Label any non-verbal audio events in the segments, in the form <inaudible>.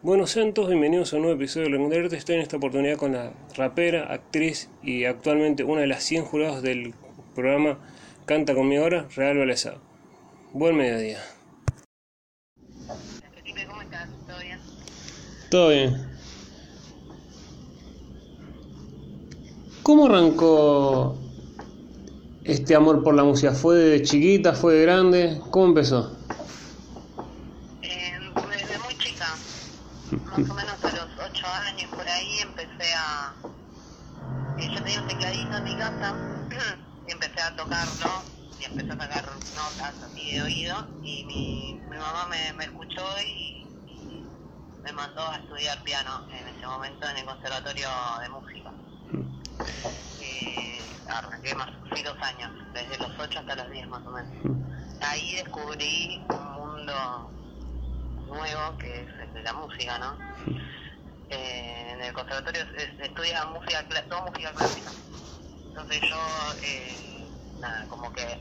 Buenos santos, bienvenidos a un nuevo episodio de Legendarte. Estoy en esta oportunidad con la rapera, actriz y actualmente una de las 100 jurados del programa Canta conmigo ahora, Real Valesa. Buen mediodía. ¿cómo estás? ¿Todo bien? Todo bien. ¿Cómo arrancó este amor por la música? ¿Fue de chiquita? ¿Fue de grande? ¿Cómo empezó? Eh, desde muy chica, más o menos a los 8 años por ahí empecé a... yo tenía un tecladito en mi casa <clears throat> y empecé a tocarlo y empecé a sacar notas así de oído y mi, mi mamá me, me escuchó y, y me mandó a estudiar piano en ese momento en el Conservatorio de Música. Eh, arranqué más, fui dos años, desde los 8 hasta los 10 más o menos. Ahí descubrí un mundo nuevo que es de la música, ¿no? Eh, en el conservatorio se, estudia música, toda música clásica. Entonces yo, eh, nada, como que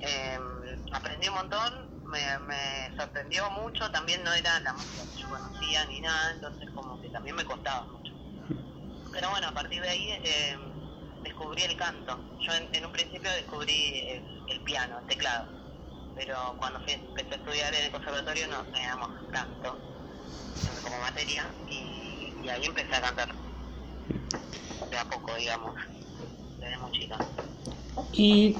eh, aprendí un montón, me, me sorprendió mucho, también no era la música que yo conocía ni nada, entonces como que también me costaba mucho. Pero bueno, a partir de ahí eh, descubrí el canto. Yo en, en un principio descubrí el, el piano, el teclado. Pero cuando fui, empecé a estudiar en el conservatorio no teníamos canto como materia y, ahí empecé a cantar. De a poco, digamos, desde muy chica. Y,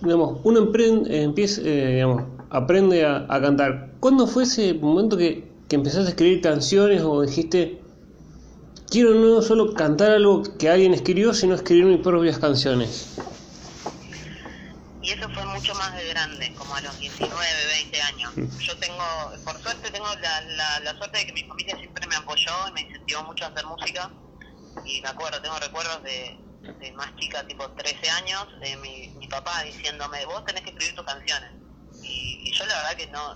digamos, uno emprende, empieza, eh, digamos, aprende a, a cantar. ¿Cuándo fue ese momento que, que empezaste a escribir canciones o dijiste, quiero no solo cantar algo que alguien escribió, sino escribir mis propias canciones? Y eso fue mucho más de grande, como a los 19, 20 años. Yo tengo, por suerte, tengo la, la, la suerte de que mi familia siempre me apoyó y me incentivó mucho a hacer música. Y me acuerdo, tengo recuerdos de, de más chica, tipo 13 años, de mi, mi papá diciéndome, vos tenés que escribir tus canciones. Y, y yo la verdad que no,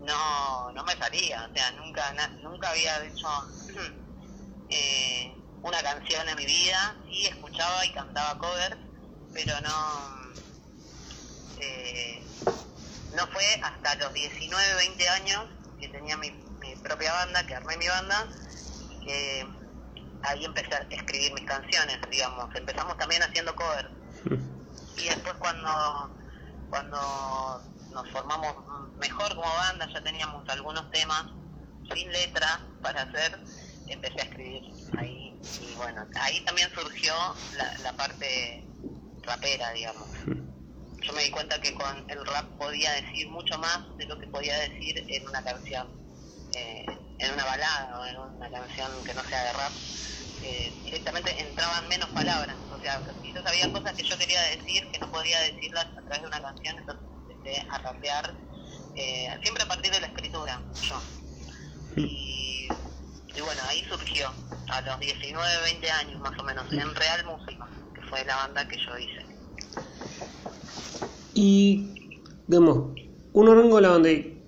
no, no me salía, o sea, nunca, na- nunca había hecho <clears throat> eh, una canción en mi vida. Sí, escuchaba y cantaba covers, pero no eh, no fue hasta los 19, 20 años que tenía mi, mi propia banda, que armé mi banda, que ahí empecé a escribir mis canciones, digamos. Empezamos también haciendo covers. <laughs> Y después cuando, cuando nos formamos mejor como banda, ya teníamos algunos temas sin letra para hacer, empecé a escribir ahí. Y bueno, ahí también surgió la, la parte rapera, digamos <laughs> yo me di cuenta que con el rap podía decir mucho más de lo que podía decir en una canción, eh, en una balada o en una canción que no sea de rap. Eh, directamente entraban menos palabras, o sea, si yo sabía cosas que yo quería decir que no podía decirlas a través de una canción, entonces empecé a rapear, eh, siempre a partir de la escritura, yo. Y, y bueno, ahí surgió, a los 19, 20 años más o menos, en Real Música, que fue la banda que yo hice. Y, digamos, uno arrancó la banda y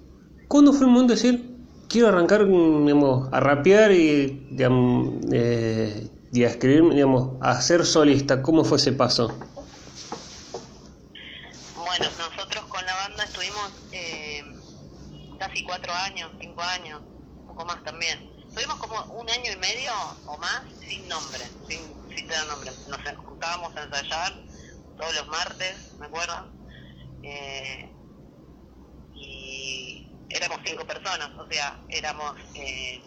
¿cuándo fue el momento de decir, quiero arrancar, digamos, a rapear y, digamos, eh, a escribir, digamos, a ser solista? ¿Cómo fue ese paso? Bueno, nosotros con la banda estuvimos eh, casi cuatro años, cinco años, un poco más también. Estuvimos como un año y medio o más sin nombre, sin, sin tener nombre. Nos juntábamos a ensayar todos los martes, me acuerdo. Eh, y éramos cinco personas, o sea, éramos eh,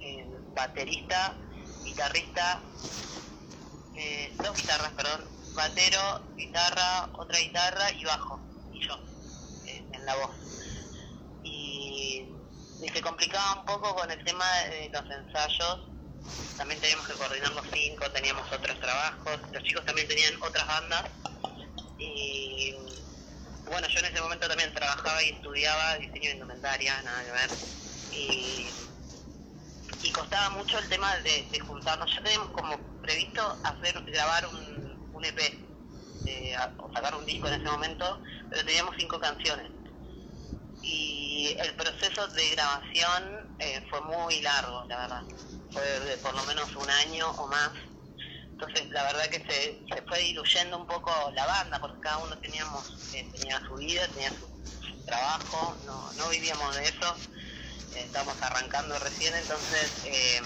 eh, baterista, guitarrista, eh, dos guitarras, perdón, batero, guitarra, otra guitarra y bajo, y yo, eh, en la voz. Y, y se complicaba un poco con el tema de los ensayos, también teníamos que coordinar los cinco, teníamos otros trabajos, los chicos también tenían otras bandas, y bueno, yo en ese momento también trabajaba y estudiaba diseño de indumentaria, nada que ver, y y costaba mucho el tema de, juntarnos. Ya teníamos como previsto hacer grabar un, un EP o sacar un disco en ese momento, pero teníamos cinco canciones. Y el proceso de grabación eh, fue muy largo, la verdad. Fue de por lo menos un año o más. Entonces, la verdad que se, se fue diluyendo un poco la banda, porque cada uno teníamos eh, tenía su vida, tenía su, trabajo, no, no vivíamos de eso, eh, estábamos arrancando recién, entonces eh,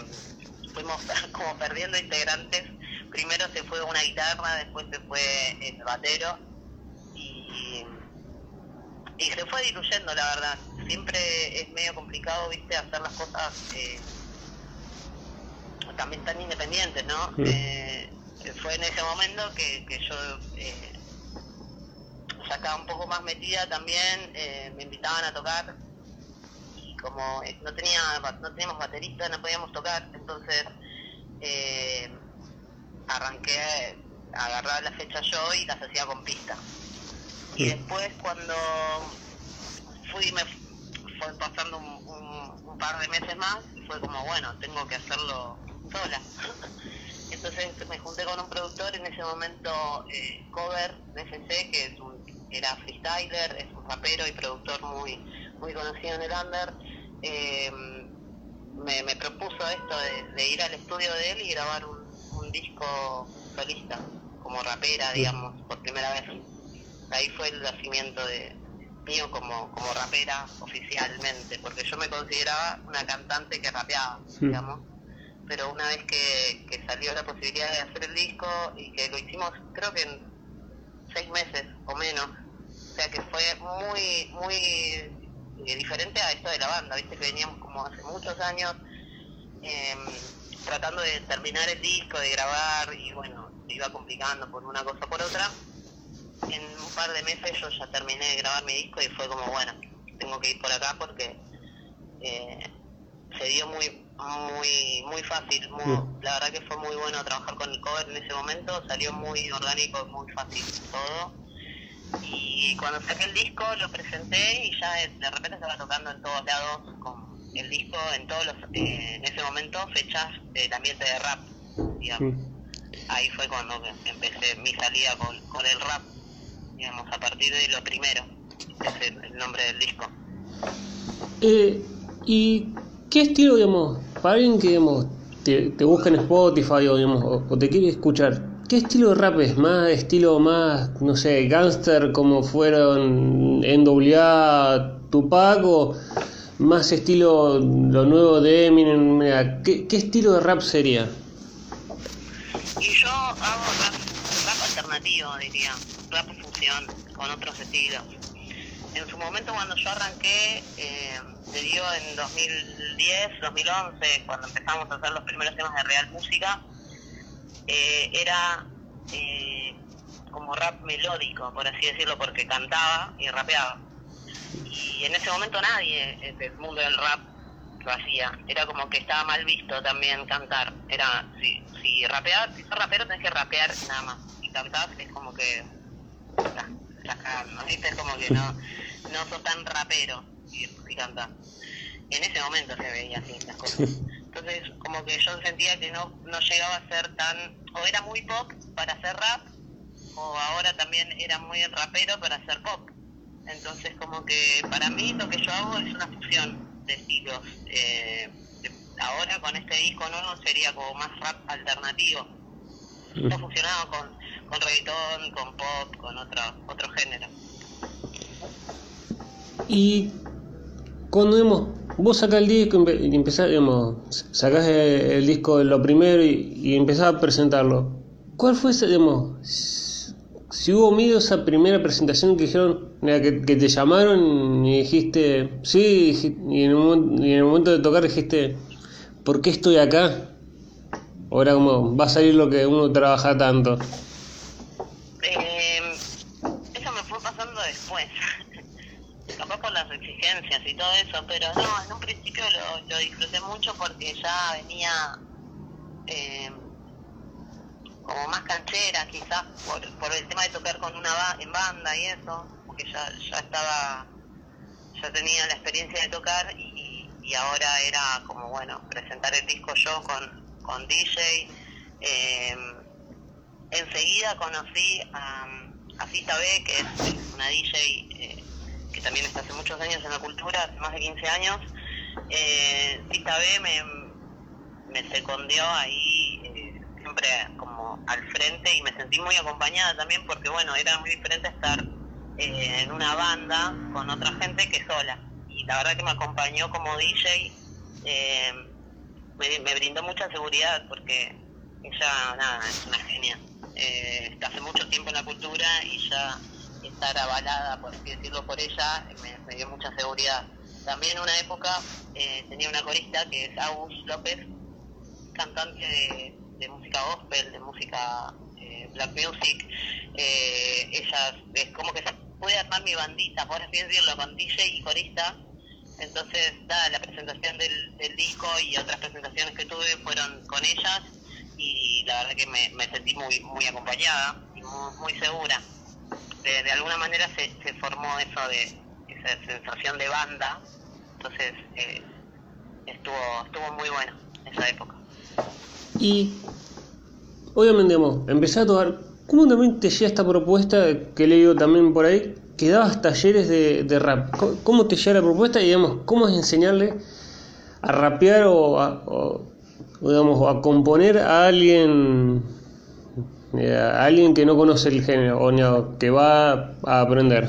fuimos <laughs> como perdiendo integrantes. Primero se fue una guitarra, después se fue el batero y, y se fue diluyendo, la verdad. Siempre es medio complicado, viste, hacer las cosas eh, también tan independientes, ¿no? Eh, fue en ese momento que, que yo eh, ya estaba un poco más metida también, eh, me invitaban a tocar y como eh, no tenía no teníamos baterista, no podíamos tocar, entonces eh, arranqué a agarrar la fecha yo y las hacía con pista. Y después cuando fui, me fue pasando un, un- un par de meses más, fue como, bueno, tengo que hacerlo sola. <laughs> Entonces me junté con un productor en ese momento, eh, Cover FC, que es un, era freestyler, es un rapero y productor muy muy conocido en el under. Eh, me, me propuso esto de, de ir al estudio de él y grabar un, un disco solista, como rapera, digamos, por primera vez. Ahí fue el nacimiento de mío como, como rapera oficialmente, porque yo me consideraba una cantante que rapeaba, digamos pero una vez que, que salió la posibilidad de hacer el disco y que lo hicimos creo que en seis meses o menos, o sea que fue muy, muy eh, diferente a esto de la banda, viste que veníamos como hace muchos años em, tratando de terminar el disco, de grabar y bueno, se iba complicando por una cosa o por otra. En un par de meses yo ya terminé de grabar mi disco y fue como bueno, tengo que ir por acá porque eh, se dio muy muy muy fácil muy, Mm. la verdad que fue muy bueno trabajar con el cover en ese momento salió muy orgánico muy fácil todo y cuando saqué el disco lo presenté y ya de, de repente estaba tocando en todos lados con el disco en todos los eh, en ese momento fechas del ambiente de rap digamos Mm. ahí fue cuando empecé mi salida con, con el rap digamos a partir de lo primero es el, el nombre del disco Eh, ¿Y qué estilo, digamos, para alguien que, digamos, te, te busca en Spotify o, digamos, o, o te quiere escuchar, qué estilo de rap es? ¿Más estilo más, no sé, gangster como fueron NWA, Tupac o más estilo lo nuevo de Eminem? ¿Qué, qué estilo de rap sería? Y yo hago rap diría, rap fusión con otros estilos. En su momento cuando yo arranqué, eh, te digo en 2010, 2011, cuando empezamos a hacer los primeros temas de Real Música, eh, era eh, como rap melódico, por así decirlo, porque cantaba y rapeaba. Y en ese momento nadie del mundo del rap lo hacía. Era como que estaba mal visto también cantar. Era, si, si rapeabas, si sos rapero tenés que rapear nada más. Cantás es como que estás, estás cagando, ¿viste? Es como que no, no sos tan rapero si, si cantás. En ese momento se veía así las cosas. Entonces, como que yo sentía que no, no llegaba a ser tan... O era muy pop para hacer rap, o ahora también era muy rapero para hacer pop. Entonces, como que para mí lo que yo hago es una fusión de estilos. Eh, ahora con este disco nuevo sería como más rap alternativo. Fusionado con, con reggaetón, con pop, con otro, otro género. Y cuando digamos, vos sacás el disco y empezás, digamos, sacás el, el disco de lo primero y, y empezás a presentarlo, ¿cuál fue ese, digamos, si hubo miedo esa primera presentación que dijeron, que, que te llamaron y dijiste, sí, y en, momento, y en el momento de tocar dijiste, ¿por qué estoy acá? Era como, va a salir lo que uno trabaja tanto. Eh, eso me fue pasando después. <laughs> Capaz por las exigencias y todo eso, pero no, en un principio lo, lo disfruté mucho porque ya venía eh, como más canchera, quizás por, por el tema de tocar con una ba- en banda y eso, porque ya, ya estaba, ya tenía la experiencia de tocar y, y ahora era como, bueno, presentar el disco yo con, con DJ. Eh, enseguida conocí a, a Cita B, que es una DJ eh, que también está hace muchos años en la cultura, hace más de 15 años. Eh, Cita B me, me secundió ahí eh, siempre como al frente y me sentí muy acompañada también porque bueno, era muy diferente estar eh, en una banda con otra gente que sola. Y la verdad que me acompañó como DJ, eh, me, brindó mucha seguridad porque ella, nada, es una genia. Eh, hace mucho tiempo en la cultura y ya estar avalada, por así decirlo, por ella, me, dio mucha seguridad. También en una época eh, tenía una corista que es Agus López, cantante de, de música gospel, de música eh, black music. Eh, ella es como que se puede armar mi bandita, por así decirlo, con DJ y corista. Entonces, da la presentación del, del, disco y otras presentaciones que tuve fueron con ellas y la verdad que me, sentí muy muy acompañada y muy, segura. De, alguna manera se, se formó eso de esa sensación de banda, entonces eh, estuvo estuvo muy bueno esa época. Y obviamente, empecé a tocar. ¿Cómo también te llega esta propuesta que he leído también por ahí? Que dabas talleres de, rap. ¿Cómo te llega la propuesta y, digamos, cómo es enseñarle a rapear o a, digamos, a componer a alguien eh, a alguien que no conoce el género o que va a aprender?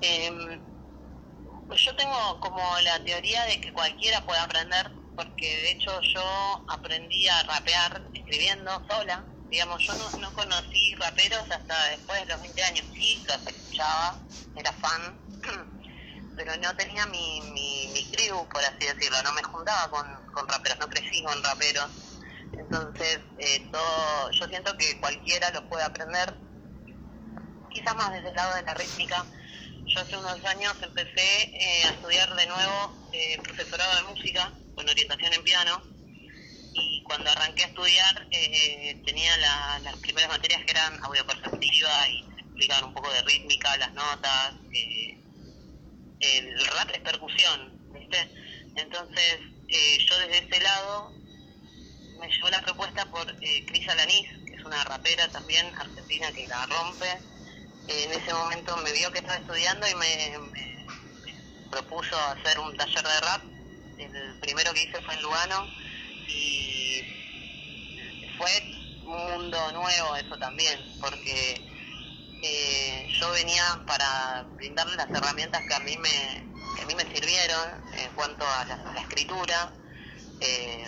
Em, yo tengo como la teoría de que cualquiera puede aprender porque de hecho yo aprendí a rapear escribiendo sola. Digamos, yo no, no conocí raperos hasta después de los 20 años. Sí, los escuchaba, era fan, <clears throat> pero no tenía mi, mi, mi crew, por así decirlo. No me juntaba con, con raperos, no crecí con raperos. Entonces, eh, todo, yo siento que cualquiera lo puede aprender, quizás más desde el lado de la rítmica. Yo hace unos años empecé eh, a estudiar de nuevo eh, profesorado de música con orientación en piano cuando arranqué a estudiar eh, tenía las primeras materias que eran audio perceptiva y explicaban un poco de rítmica, las notas, eh, el rap es percusión, ¿viste? Entonces eh, yo desde ese lado me llevó la propuesta por eh, Cris Alanis, que es una rapera también argentina que la rompe. en ese momento me vio que estaba estudiando y me, me propuso hacer un taller de rap el primero que hice fue en Lugano y fue un mundo nuevo eso también, porque eh, yo venía para brindarle las herramientas que a mí me, que a mí me sirvieron en cuanto a la, escritura, eh,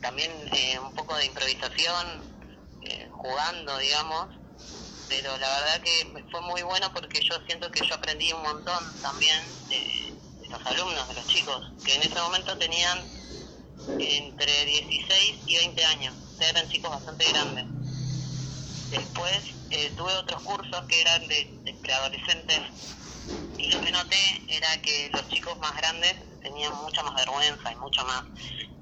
también eh, un poco de improvisación, jugando, digamos, pero la verdad que fue muy bueno porque yo siento que yo aprendí un montón también de, los alumnos, de los chicos, que en ese momento tenían entre 16 y 20 años, eran chicos bastante grandes. Después eh, tuve otros cursos que eran de, preadolescentes y lo que noté era que los chicos más grandes tenían mucha más vergüenza y mucho más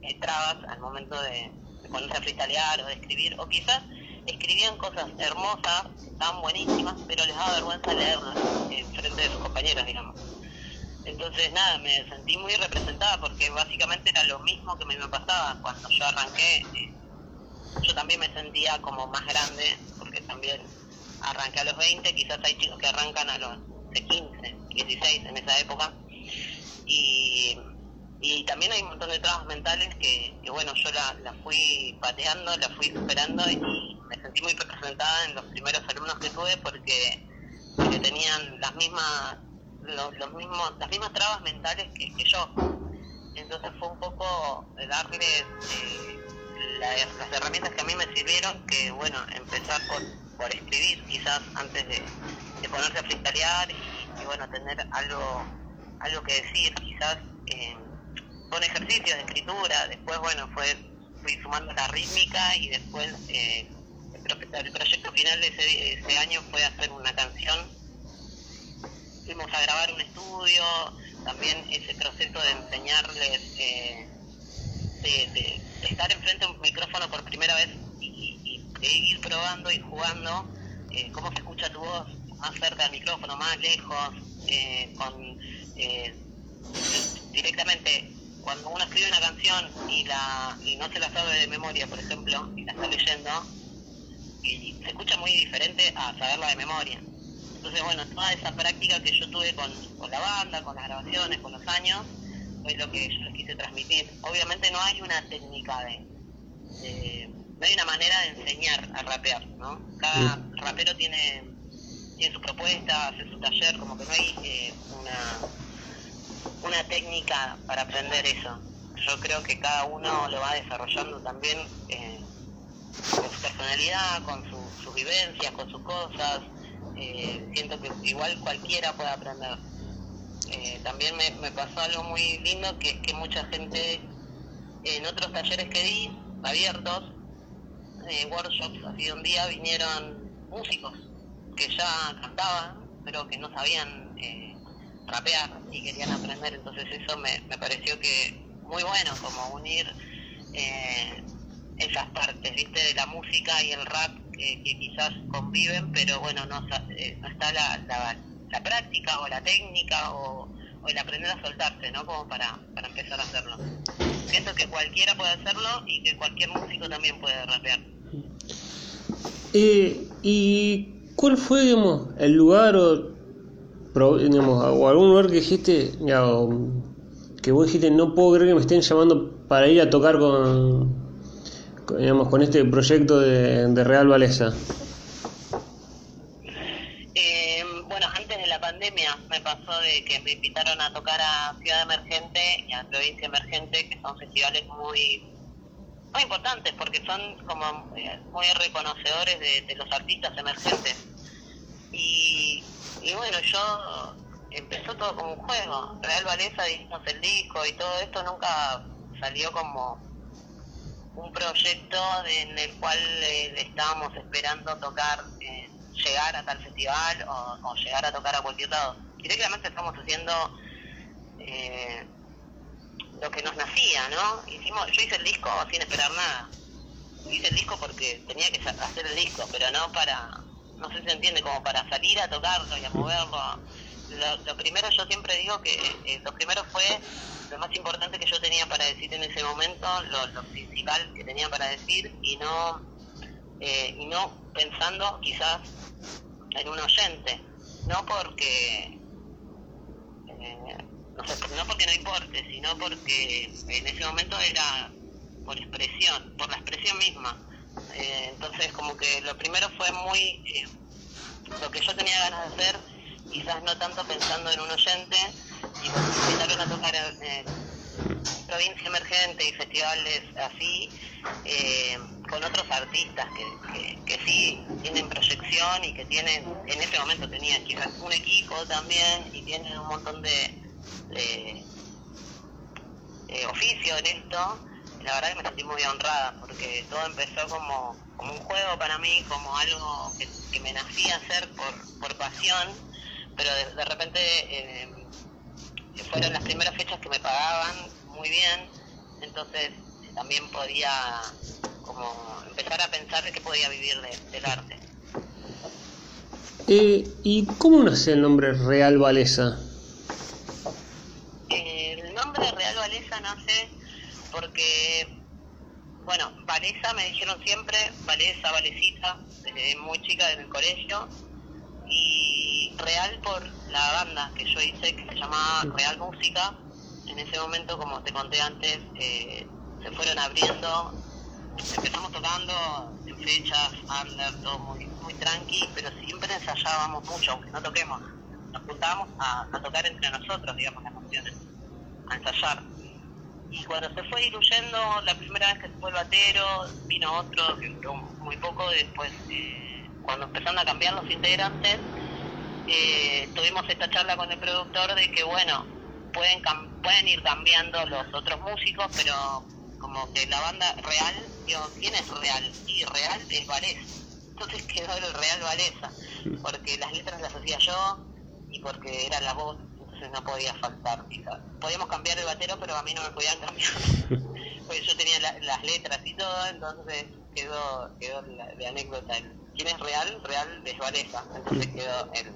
eh, trabas al momento de, ponerse a freestylear o de escribir, o quizás escribían cosas hermosas, estaban buenísimas, pero les daba vergüenza leerlas en frente de sus compañeros, digamos. Entonces, nada, me sentí muy representada porque básicamente era lo mismo que me, pasaba cuando yo arranqué. Eh, yo también me sentía como más grande porque también arranqué a los 20, quizás hay chicos que arrancan a los de 15, 16 en esa época. Y, y también hay un montón de trabas mentales que, que bueno, yo la, la fui pateando, la fui superando y me sentí muy representada en los primeros alumnos que tuve porque, porque tenían las mismas los, mismos, las mismas trabas mentales que, yo. Entonces fue un poco darles eh, las herramientas que a mí me sirvieron, que bueno, empezar por, por escribir quizás antes de, de ponerse a freestylear y, bueno, tener algo, algo que decir, quizás eh, con ejercicios de escritura, después bueno, fue fui sumando la rítmica y después eh, el, proyecto final de ese, ese año fue hacer una canción fuimos a grabar un estudio, también ese proceso de enseñarles, eh, de, estar enfrente de un micrófono por primera vez y, de ir probando y jugando eh, cómo se escucha tu voz más cerca del micrófono, más lejos, eh, con directamente cuando uno escribe una canción y la y no se la sabe de memoria, por ejemplo, y la está leyendo, y se escucha muy diferente a saberla de memoria. Entonces, bueno, toda esa práctica que yo tuve con, la banda, con las grabaciones, con los años, fue lo que yo les quise transmitir. Obviamente no hay una técnica de, no hay una manera de enseñar a rapear, ¿no? Cada rapero tiene tiene su propuesta, hace su taller, como que no hay eh, una, una técnica para aprender eso. Yo creo que cada uno lo va desarrollando también eh, con su personalidad, con sus vivencias, con sus cosas. Eh, siento que igual cualquiera puede aprender. Eh, también me, me pasó algo muy lindo, que es que mucha gente en otros talleres que di, abiertos, eh, workshops, así un día vinieron músicos que ya cantaban, pero que no sabían eh, rapear y querían aprender, entonces eso me, me pareció que muy bueno, como unir eh, esas partes, viste, de la música y el rap que, que quizás conviven, pero bueno, no, eh, no está la, la, la práctica o la técnica o, el aprender a soltarse, ¿no? Como para, para empezar a hacerlo. Siento que cualquiera puede hacerlo y que cualquier músico también puede rapear. Eh, ¿Y cuál fue, digamos, el lugar o, digamos, o algún lugar que dijiste, ya, que vos dijiste, no puedo creer que me estén llamando para ir a tocar con, digamos, con este proyecto de, Real Valesa? Eh, bueno, antes de la pandemia me pasó de que me invitaron a tocar a Ciudad Emergente y a Provincia Emergente, que son festivales muy muy importantes porque son como eh, muy reconocedores de, los artistas emergentes. Y, y bueno, yo empezó todo como un juego. Real Valesa hicimos el disco y todo esto nunca salió como un proyecto en el cual eh, estábamos esperando tocar, eh, llegar a tal festival o, o llegar a tocar a cualquier lado. Directamente estamos haciendo eh, lo que nos nacía, ¿no? Hicimos, yo hice el disco sin esperar nada. Hice el disco porque tenía que hacer el disco, pero no para, no sé si se entiende, como para salir a tocarlo y a moverlo. Lo, lo primero, yo siempre digo que eh, lo primero fue lo más importante que yo tenía para decir en ese momento, lo, principal que tenía para decir y no, eh, y no pensando quizás en un oyente, no porque eh, no, sé, no porque no importe, sino porque en ese momento era por expresión, por la expresión misma. Eh, entonces como que lo primero fue muy eh, lo que yo tenía ganas de hacer, quizás no tanto pensando en un oyente, y invitaron a tocar en eh, provincia emergente y festivales así, eh, con otros artistas que, que, sí tienen proyección y que tienen, en ese momento tenían quizás un equipo también y tienen un montón de, de eh, oficio en esto, la verdad que me sentí muy honrada porque todo empezó como, como un juego para mí, como algo que, que me nacía hacer por, por pasión, pero de, de repente eh, fueron las primeras fechas que me pagaban muy bien, entonces también podía como empezar a pensar de que podía vivir de- del arte. Eh, ¿Y cómo nace el nombre Real Valesa? El nombre Real Valesa nace porque, bueno, Valesa me dijeron siempre, Valesa, Valecita, desde muy chica desde el colegio, y Real por la banda que yo hice que se llamaba Real Música. En ese momento, como te conté antes, eh, se fueron abriendo, empezamos tocando en fechas, under, todo muy, muy tranqui, pero siempre ensayábamos mucho, aunque no toquemos. Nos juntábamos a, a tocar entre nosotros, digamos, las canciones, a ensayar. Y cuando se fue diluyendo, la primera vez que se fue el batero, vino otro que duró muy poco, después eh, cuando empezaron a cambiar los integrantes, eh, tuvimos esta charla con el productor de que bueno, pueden cam- pueden ir cambiando los otros músicos, pero como que la banda real, digo, ¿quién es real? Y real es Valesa. Entonces quedó el Real Valesa, porque las letras las hacía yo y porque era la voz, entonces no podía faltar. quizás. Podíamos cambiar el batero, pero a mí no me podían cambiar, <laughs> porque yo tenía la- las letras y todo, entonces quedó quedó la, la anécdota. el ¿Quién es real? Real es Valesa, entonces quedó el,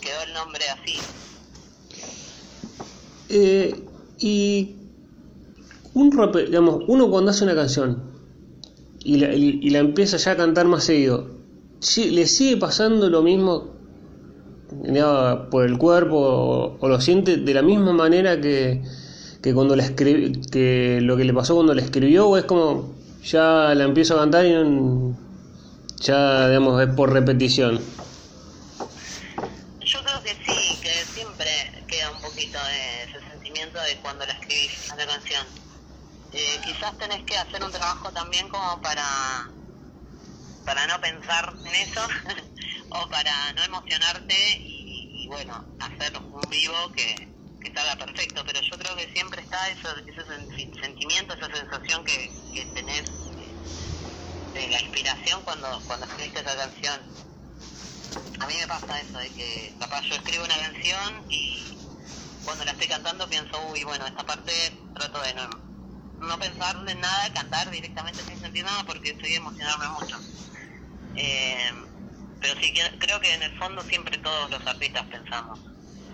quedó el nombre así. Eh, y un rape- digamos, uno cuando hace una canción y la, y, la empieza ya a cantar más seguido, ¿sí- ¿le sigue pasando lo mismo por el cuerpo o, lo siente de la misma manera que, que cuando la escribi- que lo que le pasó cuando la escribió o es como ya la empiezo a cantar y ya digamos es por repetición? queda un poquito de ese sentimiento de cuando la escribís a la canción. Eh, quizás tenés que hacer un trabajo también como para para no pensar en eso <laughs> o para no emocionarte y, bueno, hacer un vivo que, que salga perfecto. Pero yo creo que siempre está eso, ese sentimiento, esa sensación que, que tenés de la inspiración cuando, cuando escribiste esa canción. A mí me pasa eso, de que capaz yo escribo una canción y cuando la estoy cantando pienso, uy, bueno, esta parte trato de no, no pensar en nada, cantar directamente sin sentir nada porque estoy emocionarme mucho. Eh, pero sí, creo que en el fondo siempre todos los artistas pensamos,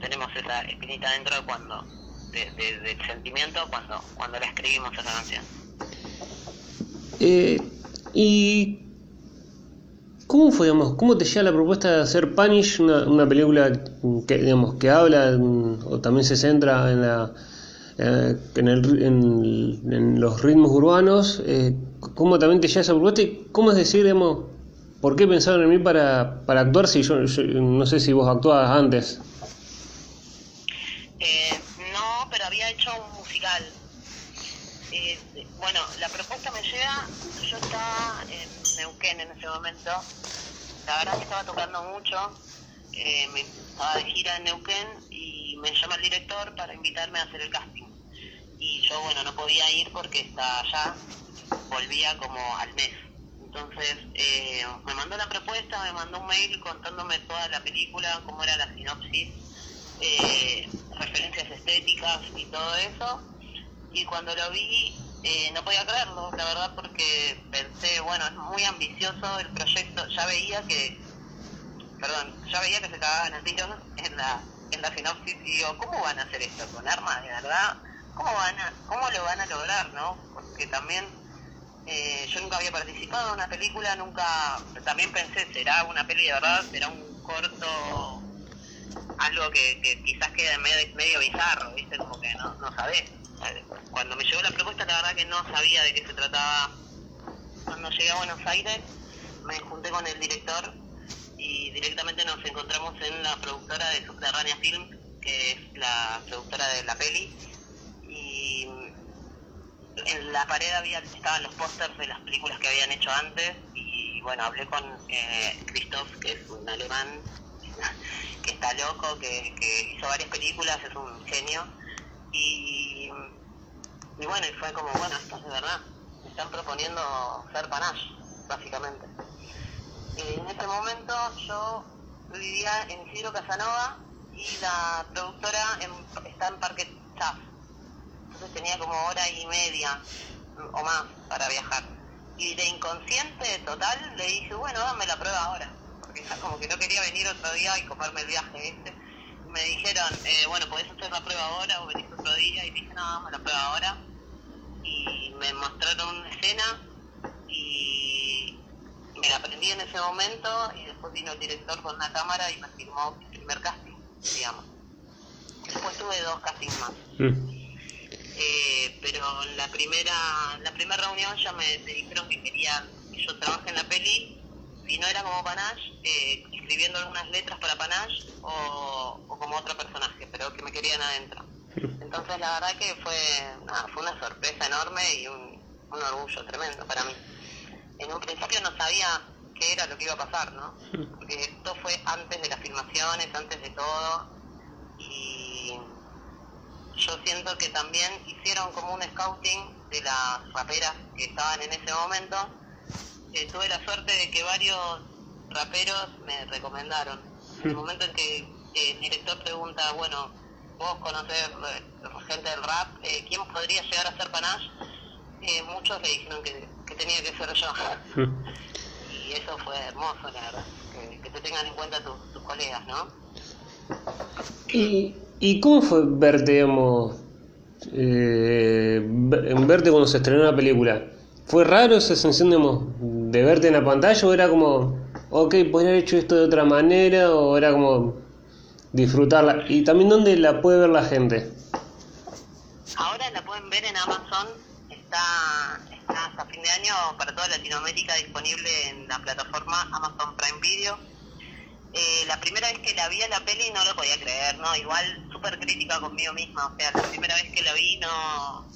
tenemos esa espinita dentro de cuando, de, del sentimiento cuando, cuando la escribimos esa canción. Eh, y ¿Cómo fue, digamos, cómo te llega la propuesta de hacer Punish, una, película que, digamos, que habla o también se centra en la eh, en, el, en, los ritmos urbanos? Eh, ¿Cómo también te llega esa propuesta y cómo es decir, digamos, ¿Por qué pensaron en mí para, para actuar si yo, no sé si vos actuabas antes? Eh, no, pero había hecho un musical. Eh, bueno, la propuesta me llega, yo estaba en Neuquén en ese momento, la verdad que estaba tocando mucho, eh, me estaba de gira en Neuquén y me llama el director para invitarme a hacer el casting. Y yo, bueno, no podía ir porque estaba allá, volvía como al mes. Entonces eh, me mandó la propuesta, me mandó un mail contándome toda la película, cómo era la sinopsis, eh, referencias estéticas y todo eso. Y cuando lo vi, eh, no podía creerlo, la verdad, porque pensé, bueno, es muy ambicioso el proyecto. Ya veía que, perdón, ya veía que se cagaban tiros en la, en la sinopsis y digo, ¿cómo van a hacer esto con armas de verdad? ¿Cómo, van a, ¿Cómo lo van a lograr, no? Porque también eh, yo nunca había participado en una película, nunca, también pensé, será una peli de verdad, será un corto, algo que, quizás quede medio, medio bizarro, ¿viste? Como que no, no sabés. Cuando me llegó la propuesta, la verdad que no sabía de qué se trataba. Cuando llegué a Buenos Aires, me junté con el director y directamente nos encontramos en la productora de Subterránea Film, que es la productora de la peli. En la pared había estaban los pósters de las películas que habían hecho antes y bueno hablé con eh, Christoph que es un alemán <laughs> que está loco que, hizo varias películas es un genio. Y, y bueno y fue como bueno esto es de verdad. Me están proponiendo ser panache básicamente en ese momento yo vivía en Isidro Casanova y la productora está en Parque Chaf tenía como hora y media o más para viajar. Y de inconsciente total le dije, bueno, dame la prueba ahora, porque ya como que no quería venir otro día y comerme el viaje, este Me dijeron, eh, bueno, podés hacer la prueba ahora o venís otro día, y dije, no, dame la prueba ahora. Y me mostraron una escena me la aprendí en ese momento y después vino el director con una cámara y me firmó el primer casting, digamos. Después tuve dos castings más. Mm. Eh, pero en la primera la primera reunión ya me, dijeron que querían que yo trabaje en la peli, si no era como Panache, eh, escribiendo algunas letras para Panache o, como otro personaje, pero que me querían adentro. Entonces la verdad que fue, fue una sorpresa enorme y un, un orgullo tremendo para mí. En un principio no sabía qué era lo que iba a pasar, ¿no? Porque esto fue antes de las filmaciones, antes de todo, y yo siento que también hicieron como un scouting de las raperas que estaban en ese momento. Eh, tuve la suerte de que varios raperos me recomendaron. En el momento en que el director pregunta, bueno, vos conocés eh, gente del rap, eh, ¿quién podría llegar a ser Panache? muchos le dijeron que, tenía que ser yo. <laughs> y eso fue hermoso, la verdad, que, te tengan en cuenta tus colegas, ¿no? Y ¿Y cómo fue verte, digamos, eh, verte cuando se estrenó la película? ¿Fue raro esa sensación, de verte en la pantalla o era como, ok, podría haber hecho esto de otra manera o era como disfrutarla? ¿Y también dónde la puede ver la gente? Ahora la pueden ver en Amazon, está, hasta fin de año para toda Latinoamérica disponible en la plataforma Amazon Prime Video eh, la primera vez que la vi a la peli no lo podía creer, ¿no? Igual súper crítica conmigo misma, o sea, la primera vez que la vi no,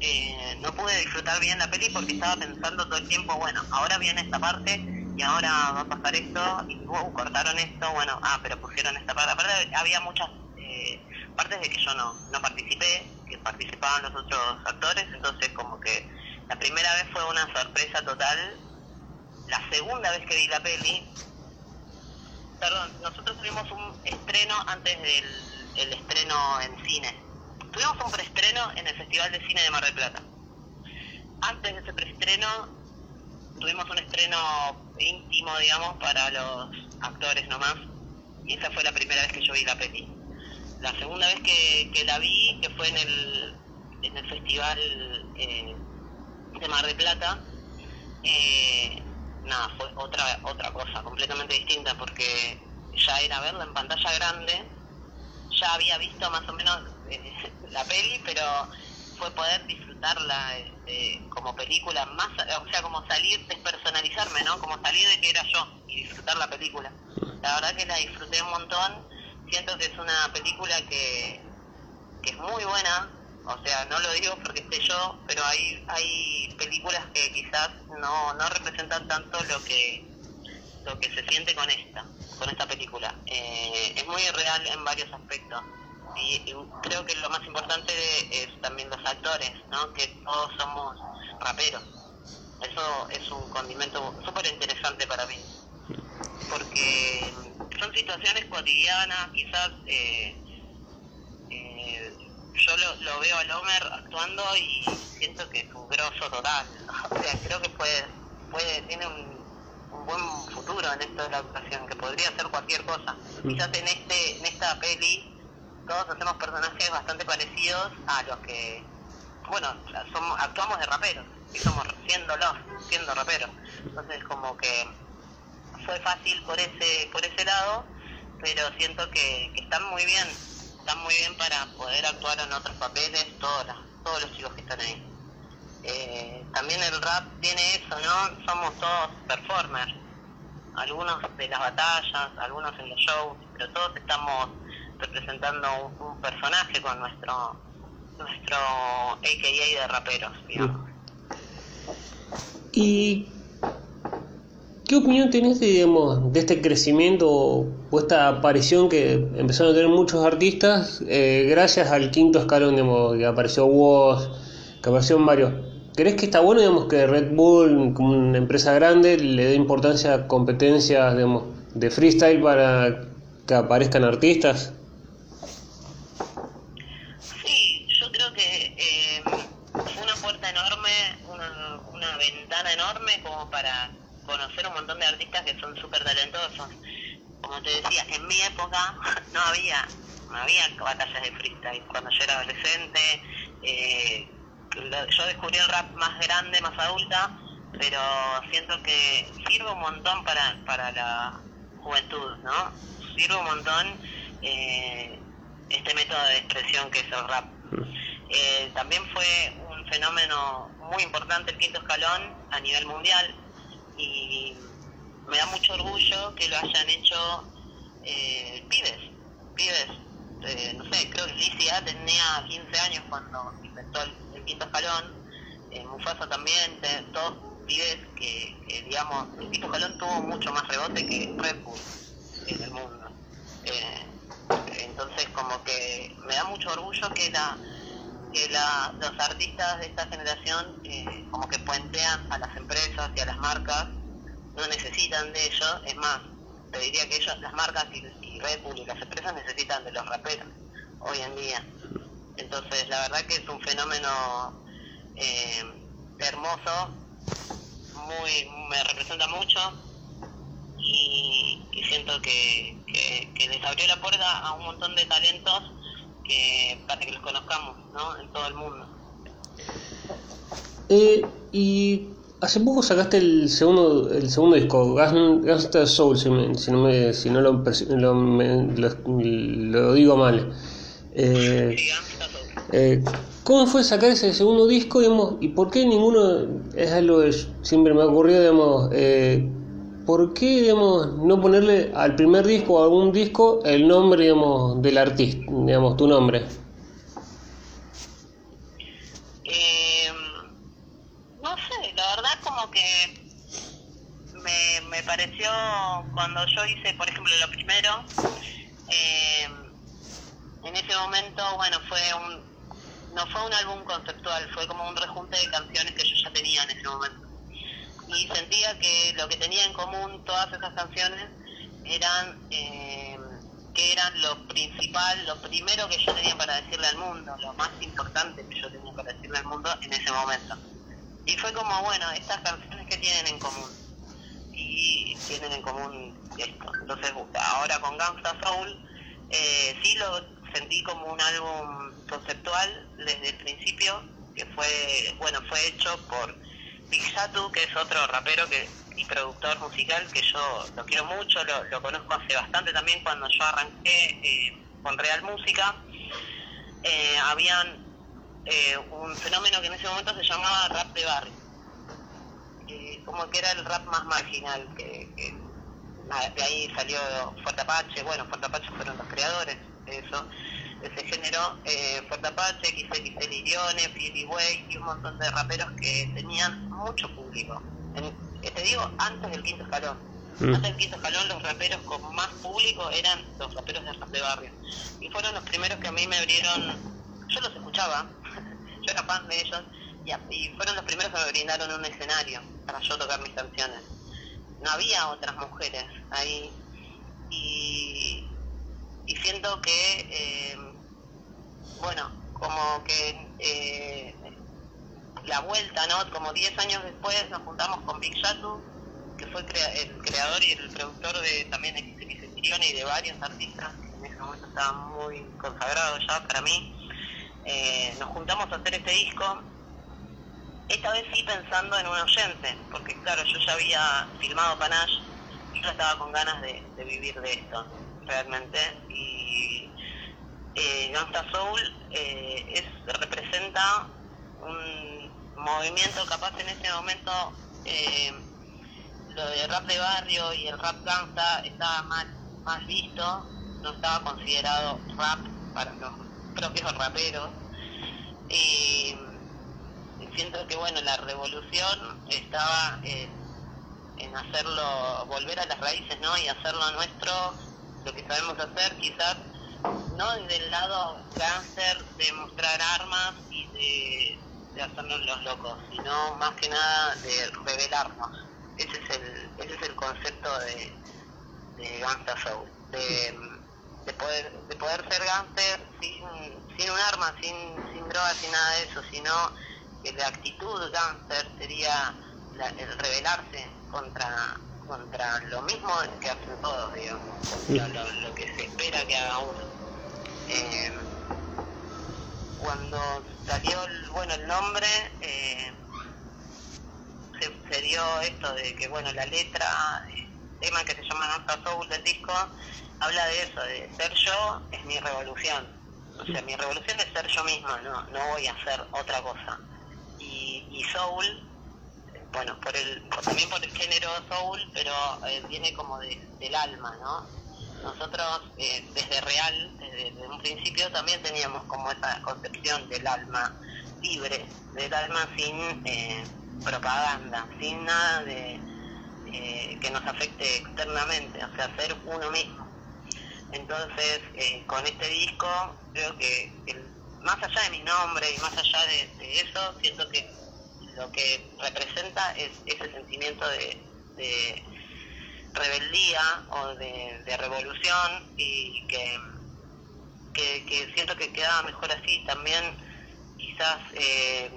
eh, no pude disfrutar bien la peli porque estaba pensando todo el tiempo, bueno, ahora viene esta parte y ahora va a pasar esto y uh, cortaron esto, bueno, ah, pero pusieron esta parte. Aparte había muchas eh, partes de que yo no, no participé, que participaban los otros actores, entonces como que la primera vez fue una sorpresa total. La segunda vez que vi la peli, perdón, nosotros tuvimos un estreno antes del el estreno en cine. Tuvimos un preestreno en el Festival de Cine de Mar del Plata. Antes de ese preestreno tuvimos un estreno íntimo, digamos, para los actores nomás. Y esa fue la primera vez que yo vi la peli. La segunda vez que, que la vi, que fue en el, en el Festival eh, de Mar del Plata, eh, nada, fue otra, otra cosa completamente distinta porque ya era verla en pantalla grande, ya había visto más o menos eh, <laughs> la peli, pero fue poder disfrutarla este, como película más, o sea, como salir, despersonalizarme, ¿no? Como salir de que era yo y disfrutar la película. La verdad que la disfruté un montón, siento que es una película que, que es muy buena, o sea, no lo digo porque esté yo, pero hay hay películas que quizás no, no representan tanto lo que lo que se siente con esta, con esta película. Eh, es muy real en varios aspectos. Y, y creo que lo más importante es también los actores, ¿no? Que todos somos raperos. Eso es un condimento súper interesante para mí. Porque son situaciones cotidianas, quizás eh, yo lo, lo veo a Lomer actuando y siento que es un grosso total. <laughs> O sea, creo que puede, puede tiene un, un buen futuro en esto de la actuación, que podría ser cualquier cosa. Quizás en este en esta peli todos hacemos personajes bastante parecidos a los que, bueno, somos, actuamos de raperos, y somos siéndolos, siendo raperos. Entonces como que fue fácil por ese por ese lado, pero siento que, que están muy bien, están muy bien para poder actuar en otros papeles, todos, todos los chicos que están ahí. Eh, también el rap tiene eso, ¿no? Somos todos performers, algunos de las batallas, algunos en los shows, pero todos estamos representando un, un personaje con nuestro nuestro AKA de raperos, digamos. ¿Y qué opinión tenés de, este crecimiento o esta aparición que empezaron a tener muchos artistas eh, gracias al quinto escalón, digamos, que apareció Woz, que apareció varios? ¿Crees que está bueno, digamos, que Red Bull, como una empresa grande, le dé importancia a competencias, digamos, de freestyle para que aparezcan artistas? Sí, yo creo que eh, fue una puerta enorme, una, una ventana enorme como para conocer un montón de artistas que son súper talentosos. Como te decía, en mi época <laughs> no había no había batallas de freestyle. Cuando yo era adolescente, eh, yo descubrí el rap más grande, más adulta, pero siento que sirve un montón para, para la juventud, ¿no? Sirve un montón eh, este método de expresión que es el rap. Eh, también fue un fenómeno muy importante el quinto escalón a nivel mundial y me da mucho orgullo que lo hayan hecho eh, pibes, pibes, eh, no sé, creo que Lizzy A tenía 15 años cuando inventó el, el quinto escalón, eh, Mufasa también, todos pibes que, que, digamos, el quinto escalón tuvo mucho más rebote que Red Bull en el mundo. Eh, entonces como que me da mucho orgullo que la que la, los artistas de esta generación eh, como que puentean a las empresas y a las marcas, no necesitan de ellos, es más, te diría que ellos, las marcas y, y Red las empresas necesitan de los raperos hoy en día. Entonces la verdad que es un fenómeno eh, hermoso, muy me representa mucho y, siento que, que, que les abrió la puerta a un montón de talentos que para que los conozcamos ¿no? en todo el mundo. Eh, y hace poco sacaste el segundo el segundo disco, Gangsta Soul, si, me- si no, me, si no lo, me- lo- digo mal. Eh, eh, ¿Cómo fue sacar ese segundo disco digamos, y por qué ninguno, es algo que siempre me ha ocurrido, digamos, eh, ¿por qué digamos, no ponerle al primer disco o a algún disco el nombre digamos, del artista, digamos, tu nombre? Eh, no sé, la verdad como que me, me cuando yo hice, por ejemplo, lo primero, eh, en ese momento, bueno, fue un, no fue un álbum conceptual, fue como un rejunte de canciones que yo ya tenía en ese momento. Y sentía que lo que tenía en común todas esas canciones eran eh, que eran lo principal, lo primero que yo tenía para decirle al mundo, lo más importante que yo tenía para decirle al mundo en ese momento. Y fue como, bueno, estas canciones que tienen en común. Y tienen en común esto. Entonces, ahora con Gangsta Soul, eh, sí lo sentí como un álbum conceptual desde el principio, que fue, bueno, fue hecho por Big Shatu, que es otro rapero que y productor musical que yo lo quiero mucho, lo, lo conozco hace bastante también cuando yo arranqué eh, con Real Música. Eh, habían eh, un fenómeno que en ese momento se llamaba rap de barrio, como que era el rap más marginal, que, que de ahí salió Fuerte Apache, bueno, Fuerte Apache fueron los creadores de eso, de ese género, eh, Fuerte Apache, XXL Irione, Philly Way y un montón de raperos que tenían mucho público. En, eh, te digo, antes del quinto escalón. Mm. Antes del quinto escalón los raperos con más público eran los raperos de rap de barrio. Y fueron los primeros que a mí me abrieron, yo los escuchaba, <laughs> yo era fan de ellos, y, a- y fueron los primeros que me brindaron un escenario para yo tocar mis canciones. No había otras mujeres ahí y, y siento que, eh, bueno, como que eh, la vuelta, ¿no? Como 10 años después nos juntamos con Big Shatu, que fue crea- el creador y el productor de también de y de varios artistas que en ese momento estaban muy consagrados ya para mí. Eh, nos juntamos a hacer este disco, esta vez sí pensando en un oyente, porque claro, yo ya había filmado Panache y yo estaba con ganas de, vivir de esto, realmente. Y eh, Gangsta Soul eh, es, representa un movimiento capaz en ese momento eh, lo de rap de barrio y el rap gangsta estaba más, más visto, no estaba considerado rap para los propios raperos. Siento que bueno, la revolución estaba en, hacerlo, volver a las raíces, ¿no? Y hacerlo nuestro, lo que sabemos hacer, quizás no desde el lado cáncer de mostrar armas y de, hacernos los locos, sino más que nada de revelarnos. Ese es el, ese es el concepto de, de Gangsta Soul, de, de poder, de poder ser gangster sin, sin un arma, sin, sin drogas, sin nada de eso, sino que la actitud gangster sería la- el rebelarse contra contra lo mismo que hacen todos, digamos, contra lo, lo que se espera que haga uno. Eh, cuando salió el, bueno el nombre eh, se, se dio esto de que bueno la letra eh, tema que se llama Nostra Soul del disco habla de eso de ser yo es mi revolución. O sea mi revolución es ser yo misma no no voy a hacer otra cosa y, soul bueno por el también por el género soul pero eh, viene como de- del alma no nosotros eh, desde Real, desde, un principio, también teníamos como esa concepción del alma libre, del alma sin eh, propaganda, sin nada de eh, que nos afecte externamente, o sea, ser uno mismo. Entonces, eh, con este disco, creo que el- más allá de mi nombre y más allá de eso, siento que lo que representa es ese sentimiento de, rebeldía o de, revolución y que, que, siento que quedaba mejor así también. Quizás eh,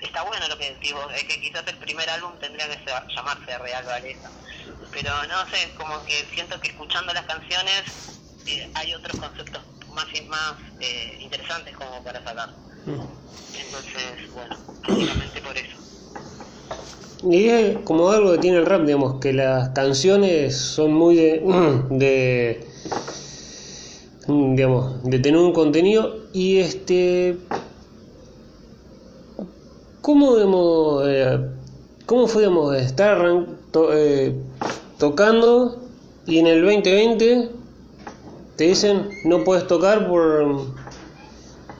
está bueno lo que decís es que quizás el primer álbum tendría que llamarse Real Valesa. Pero no sé, como que siento que escuchando las canciones eh, hay otros conceptos más y más eh, interesantes como para sacar entonces bueno, por eso. Y es como algo que tiene el rap, digamos, que las canciones son muy de, <clears throat> de digamos, de tener un contenido y este ¿cómo digamos, eh, cómo fue digamos, estar arran- eh, tocando y en el 2020 te dicen no puedes tocar por,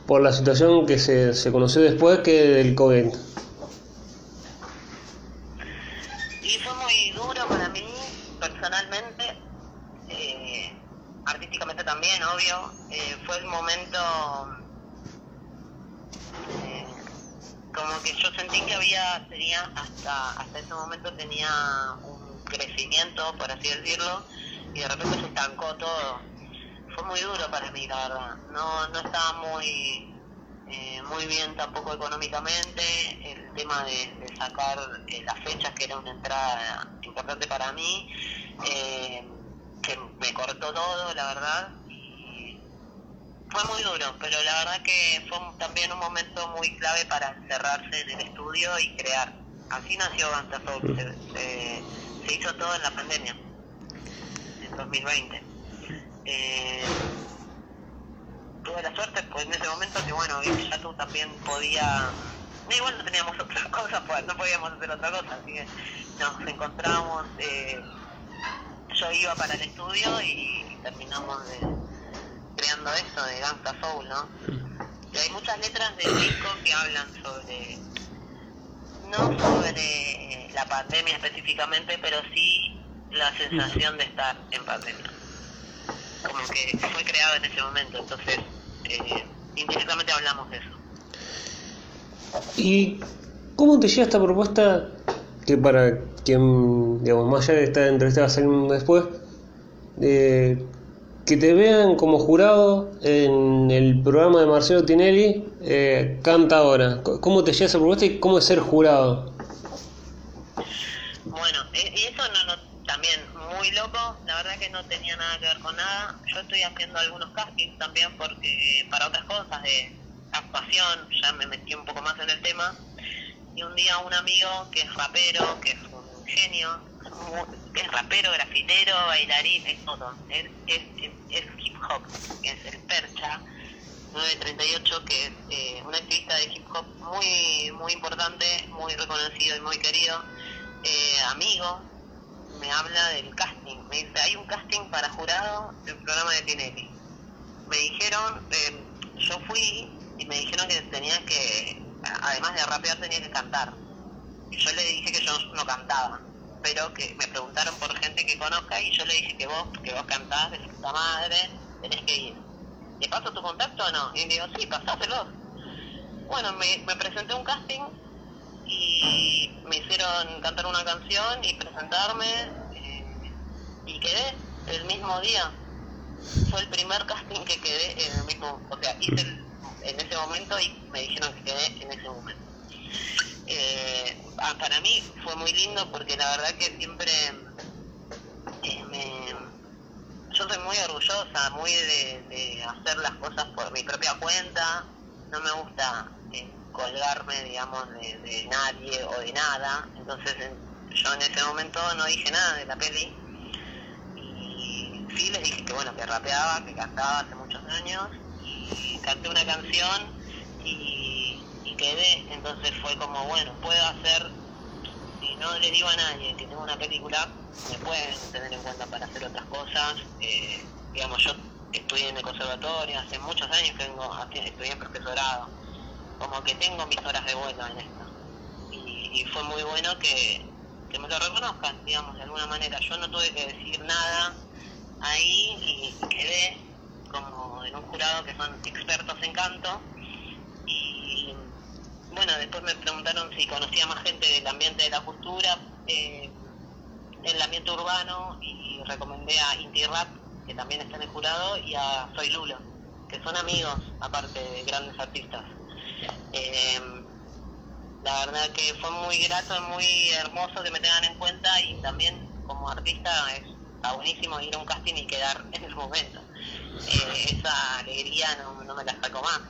por la situación que se, se conoció después que del COVID. Y fue muy duro para mí, personalmente, eh, artísticamente también, obvio. Eh, fue el momento eh, como que yo sentí que había, tenía hasta, hasta ese momento tenía un crecimiento, por así decirlo, y de repente se estancó todo. Fue muy duro para mí, la verdad. No, no estaba muy eh, muy bien tampoco económicamente, el tema de, sacar eh, las fechas, que era una entrada importante para mí, eh, que me cortó todo, la verdad, y fue muy duro, pero la verdad que fue también un momento muy clave para encerrarse en el estudio y crear. Así nació Ganta se, se, hizo todo en la pandemia, en 2020. Eh, tuve la suerte pues en ese momento que bueno, ya tú también podía, igual no teníamos <laughs> otras cosas, pues no podíamos hacer otra cosa, así que nos encontramos, eh, yo iba para el estudio y, terminamos de, creando esto de Gangsta Soul, ¿no? Y hay muchas letras del disco que hablan sobre, no sobre la pandemia específicamente, pero sí la sensación de estar en pandemia. Como que fue creado en ese momento, entonces eh, indirectamente hablamos de eso. ¿Y cómo te llega esta propuesta que para quien, digamos, más allá de esta entrevista va a salir después, eh, que te vean como jurado en el programa de Marcelo Tinelli, eh, Canta ahora. ¿Cómo te llega esa propuesta y cómo es ser jurado? Bueno, e, y eso no, no también muy loco, la que no tenía nada que ver con nada. Yo estoy haciendo algunos castings también porque para otras cosas de actuación, ya me metí un poco más en el tema. Y un día un amigo que es rapero, que es un genio, que es rapero, grafitero, bailarín, es todo. Es, es, es, hip hop, es el Percha 938, que es eh, un activista de hip hop muy, muy importante, muy reconocido y muy querido. Eh, amigo, me habla del casting. Me dice, hay un casting para jurado del programa de Tinelli. Me dijeron, eh, yo fui y me dijeron que tenía que, además de rapear, tenía que cantar. Y yo le dije que yo no cantaba, pero que me preguntaron por gente que conozca y yo le dije que vos, que vos cantás de puta madre, tenés que ir. ¿Le paso tu contacto o no? Y me digo, sí, pasáselo. Bueno, me, me presenté un casting y me hicieron cantar una canción y presentarme eh, y quedé el mismo día. Fue el primer casting que quedé en el mismo, o sea, hice en ese momento y me dijeron que quedé en ese momento. Eh, ah, para mí fue muy lindo porque la verdad que siempre eh, me, yo soy muy orgullosa, muy de, de, hacer las cosas por mi propia cuenta, no me gusta colgarme, digamos, de, nadie o de nada. Entonces yo en ese momento no dije nada de la peli. Y sí les dije que bueno, que rapeaba, que cantaba hace muchos años. Y canté una canción y, y quedé. Entonces fue como, bueno, puedo hacer, si no le digo a nadie que tengo una película, me pueden tener en cuenta para hacer otras cosas. Eh, digamos, yo estudié en el conservatorio, hace muchos años que vengo, estudié en profesorado como que tengo mis horas de vuelo en esto. Y, fue muy bueno que, me lo reconozcan, digamos, de alguna manera. Yo no tuve que decir nada ahí y quedé como en un jurado que son expertos en canto. Y bueno, después me preguntaron si conocía más gente del ambiente de la cultura, eh, del ambiente urbano, y recomendé a Inti Rap, que también está en el jurado, y a Soy Lulo, que son amigos, aparte de grandes artistas. Eh, la verdad que fue muy grato, muy hermoso que me tengan en cuenta y también como artista es, está buenísimo ir a un casting y quedar <laughs> en el momento. Eh, esa alegría no, no, me la saco más.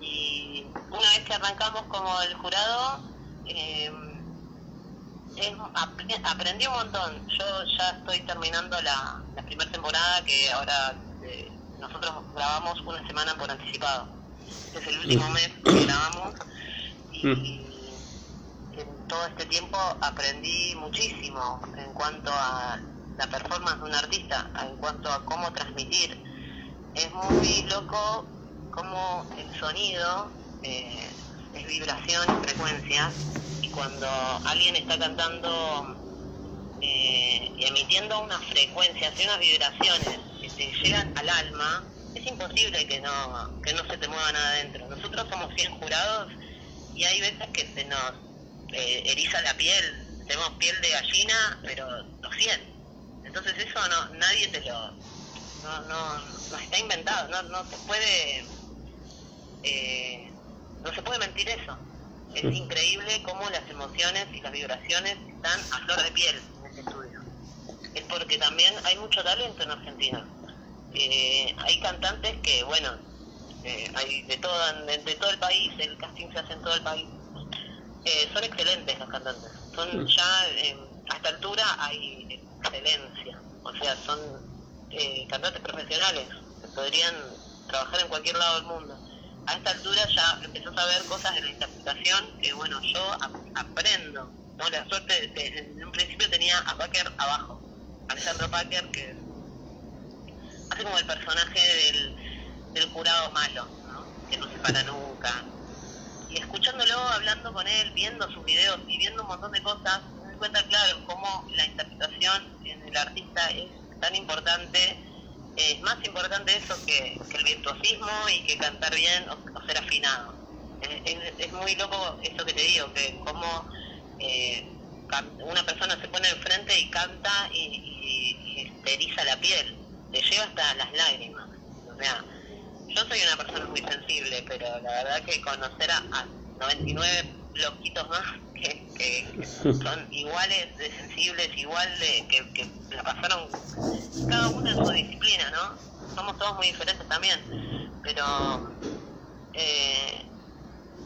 Y una vez que arrancamos como el jurado, eh, aprendí un montón. Yo ya estoy terminando la, la primera temporada que ahora eh, nosotros grabamos una semana por anticipado es el último mes que grabamos y, todo este tiempo aprendí muchísimo en cuanto a la performance de un artista, en cuanto a cómo transmitir. Es muy loco cómo el sonido eh, es vibración y frecuencia, y cuando alguien está cantando eh, y emitiendo unas frecuencias y unas vibraciones que te llegan al alma, es imposible que no, que no se te mueva nada adentro. Nosotros somos 100 jurados y hay veces que se nos eh, eriza la piel, tenemos piel de gallina, pero los 100. Entonces eso no nadie te lo... No, no, no está inventado, no, no se puede... Eh, no se puede mentir eso. Es increíble cómo las emociones y las vibraciones están a flor de piel en este estudio. Es porque también hay mucho talento en Argentina. Eh, hay cantantes que, bueno, eh, hay de todo, de, todo el país, el casting se hace en todo el país. Eh, son excelentes los cantantes. Son ya, a esta altura hay excelencia. O sea, son cantantes profesionales que podrían trabajar en cualquier lado del mundo. A esta altura ya empezó a ver cosas de la interpretación que, bueno, yo aprendo. ¿no? La suerte, de, en un principio tenía a Packer abajo, Alejandro Packer, que hace como el personaje del, del jurado malo, que no se para nunca. Y escuchándolo, hablando con él, viendo sus videos y viendo un montón de cosas, me doy cuenta, claro, cómo la interpretación en el artista es tan importante. Es más importante eso que, el virtuosismo y que cantar bien o, ser afinado. Es, muy loco eso que te digo, que cómo eh, una persona se pone enfrente y canta y, y, la piel te lleva hasta las lágrimas. O sea, yo soy una persona muy sensible, pero la verdad que conocer a, 99 loquitos más <laughs> que, son <laughs> iguales de sensibles, igual de que, que la pasaron cada uno en su disciplina, ¿no? Somos todos muy diferentes también, pero eh,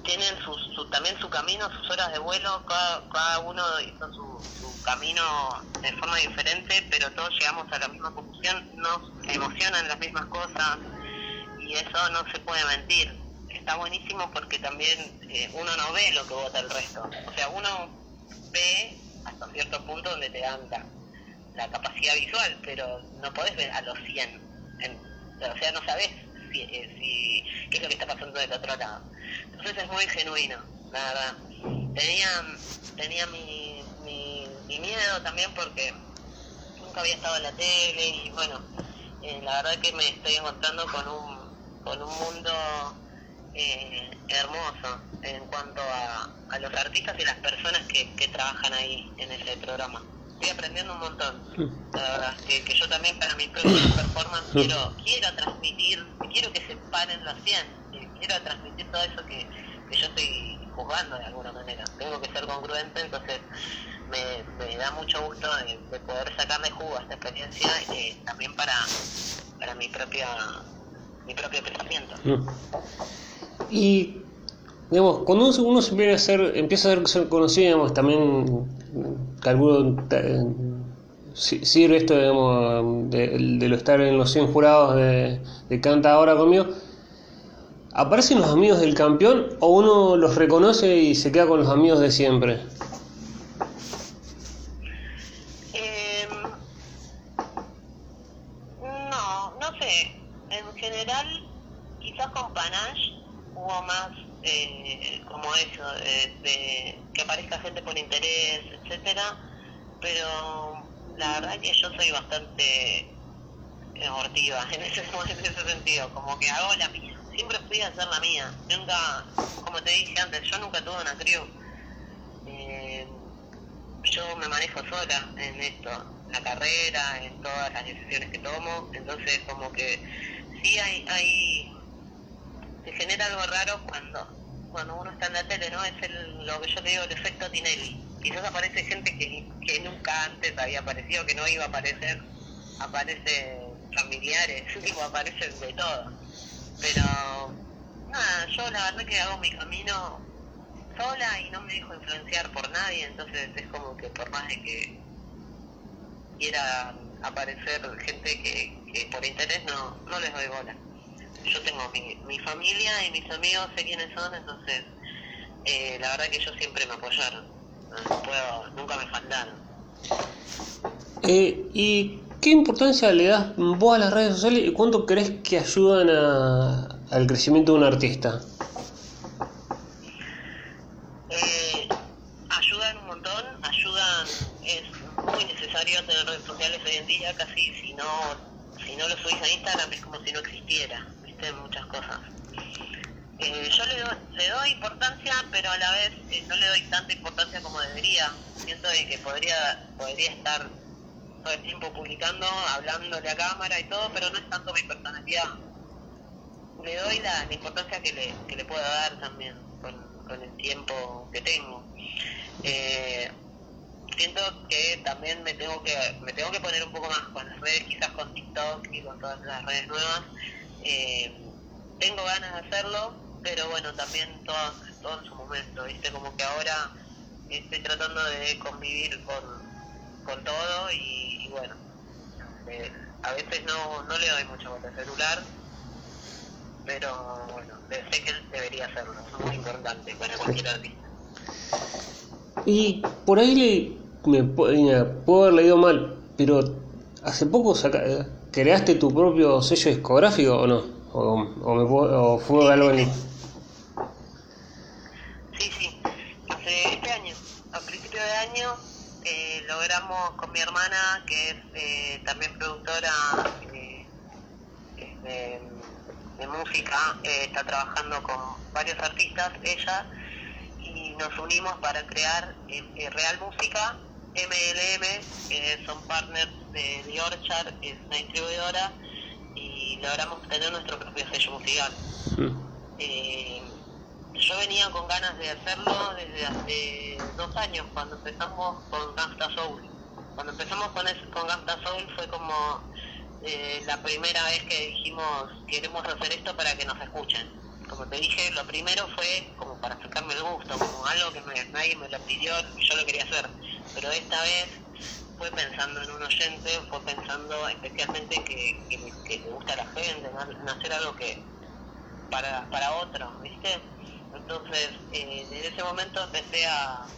tienen su, también su camino, sus horas de vuelo, cada, cada uno hizo su, su camino de forma diferente, pero todos llegamos a la misma conclusión, nos emocionan las mismas cosas y eso no se puede mentir. Está buenísimo porque también eh, uno no ve lo que vota el resto. O sea, uno ve hasta cierto punto donde te dan la, capacidad visual, pero no podés ver a los 100. o sea, no sabes si, eh, qué es lo que está pasando del otro lado. Entonces es muy genuino, la verdad. Tenía, tenía mi, mi, miedo también porque nunca había estado en la tele y bueno, eh, la verdad que me estoy encontrando con un, con un mundo eh, hermoso en cuanto a, a, los artistas y las personas que, que trabajan ahí en ese programa. Estoy aprendiendo un montón, la verdad, que, que yo también para mi propia <coughs> performance quiero, quiero transmitir, quiero que se paren los 100 quiero transmitir todo eso que, que yo estoy juzgando de alguna manera. Tengo que ser congruente, entonces me, da mucho gusto de, poder sacarle jugo a esta experiencia eh, también para, para mi propia mi propio pensamiento. Mm. Y digamos, cuando uno, se empieza a ser, empieza a ser conocido, digamos, también calculo sirve esto digamos, de, de, lo estar en los 100 jurados de, de Canta ahora conmigo ¿Aparecen los amigos del campeón o uno los reconoce y se queda con los amigos de siempre? Em, no, no sé. En general, quizás con Panache hubo más eh, como eso, que aparezca gente por interés, etcétera. Pero la verdad que yo soy bastante abortiva <laughs> en ese, en ese sentido, como que hago la mía siempre fui a hacer la mía. Nunca, como te dije antes, yo nunca tuve una crew. Eh, yo me manejo sola en esto, la carrera, en todas las decisiones que tomo. Entonces, como que sí hay, hay se genera algo raro cuando cuando uno está en la tele, ¿no? Es el, lo que yo te digo, el efecto Tinelli. Quizás aparece gente que, que nunca antes había aparecido, que no iba a aparecer. Aparece familiares, <laughs> tipo, aparecen de todo pero, nada, yo la verdad que hago mi camino sola y no me dejo influenciar por nadie, entonces es como que por más de que quiera aparecer gente que, que por interés no, no les doy bola. Yo tengo mi, mi familia y mis amigos sé quiénes son, entonces eh, la verdad que ellos siempre me apoyaron. puedo, nunca me faltaron. Eh, ¿Y qué importancia le das vos a las redes sociales y cuánto crees que ayudan a, al crecimiento de un artista? Eh, ayudan un montón, ayudan, es muy necesario tener redes sociales hoy en día, casi si no, si no lo subís a Instagram es como si no existiera, viste, muchas cosas. Eh, yo le doy, le doy importancia, pero a la vez eh, no le doy tanta importancia como debería. Siento de que podría, podría estar todo el tiempo publicando, hablándole a cámara y todo, pero no es tanto mi personalidad. Le doy la, la importancia que le, que le puedo dar también con, el tiempo que tengo. Eh, siento que también me tengo que me tengo que poner un poco más con las redes, quizás con TikTok y con todas las redes nuevas. Eh, tengo ganas de hacerlo, pero bueno, también todo, todo en su momento, ¿viste? Como que ahora estoy tratando de convivir con, con todo y, y bueno, eh, a veces no, no le doy mucho bola al celular, pero bueno, sé que él debería hacerlo, es muy importante para cualquier artista. Y por ahí le, me, pu- puedo haber leído mal, pero hace poco saca- eh, creaste tu propio sello discográfico o no? ¿O, o me o fue algo en... Sí, sí. Hace este año, a principio de año, logramos con mi hermana, que es eh, también productora eh, de, de música, eh, está trabajando con varios artistas, ella, y nos unimos para crear Real Música, MLM, que son partners de The Orchard, que es una distribuidora, y logramos tener nuestro propio sello musical. Mm. Yo venía con ganas de hacerlo desde hace dos años, cuando empezamos con Gangsta Soul. Cuando empezamos con, es- con Soul fue como eh, la primera vez que dijimos queremos hacer esto para que nos escuchen. Como te dije, lo primero fue como para sacarme el gusto, como algo que nadie me lo pidió yo lo quería hacer. Pero esta vez fue pensando en un oyente, fue pensando especialmente que, que, le- gusta a la gente, en en hacer algo que, para, para otro, ¿viste? Entonces, eh, desde ese momento empecé a,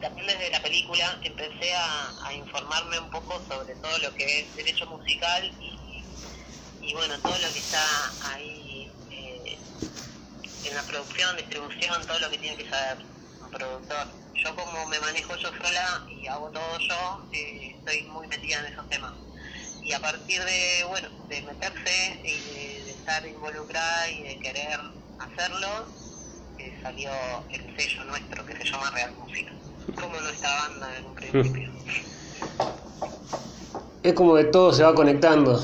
también desde la película, empecé a, informarme un poco sobre todo lo que es derecho musical y, bueno, todo lo que está ahí eh, en la producción, distribución, todo lo que tiene que saber un productor. Yo como me manejo yo sola y hago todo yo, eh, estoy muy metida en esos temas y a partir de bueno de meterse y de, de estar involucrada y de querer hacerlo eh, salió el sello nuestro que se llama Real Música como nuestra banda en un principio Es como que todo se va conectando.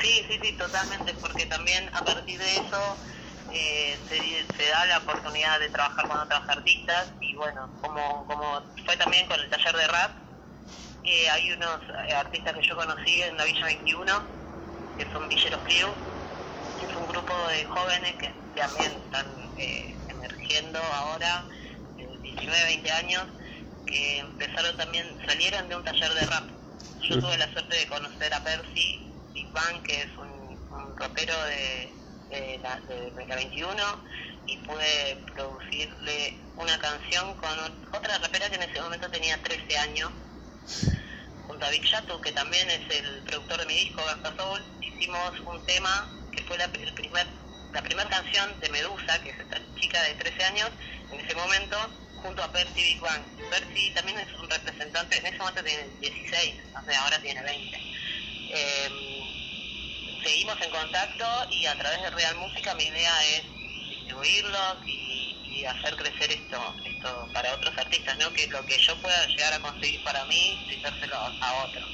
sí sí sí totalmente porque también a partir de eso eh, se, se da la oportunidad de trabajar con otros artistas y bueno como como fue también con el taller de rap eh, hay unos eh, artistas que yo conocí en la Villa 21 que son Villeros Crew es un grupo de jóvenes que también están eh, emergiendo ahora, 19, 20 años, que empezaron también, salieron de un taller de rap. Yo Mm. tuve la suerte de conocer a Percy Big Bang, que es un, un rockero de, de la, de, la 21, y pude producirle una canción con ot- otra rapera que en ese momento tenía 13 años, junto a Big Yatu, que también es el productor de mi disco, Gasta Soul, hicimos un tema que fue la, el primer, la primera canción de Medusa, que es esta chica de 13 años, en ese momento, junto a Percy Big Bang. Percy también es un representante, en ese momento tiene 16, o sea, ahora tiene 20. Eh, seguimos en contacto y a través de Real Música mi idea es distribuirlos y, y hacer crecer esto, esto para otros artistas, ¿no? Que lo que yo pueda llegar a conseguir para mí, brindárselo a otro.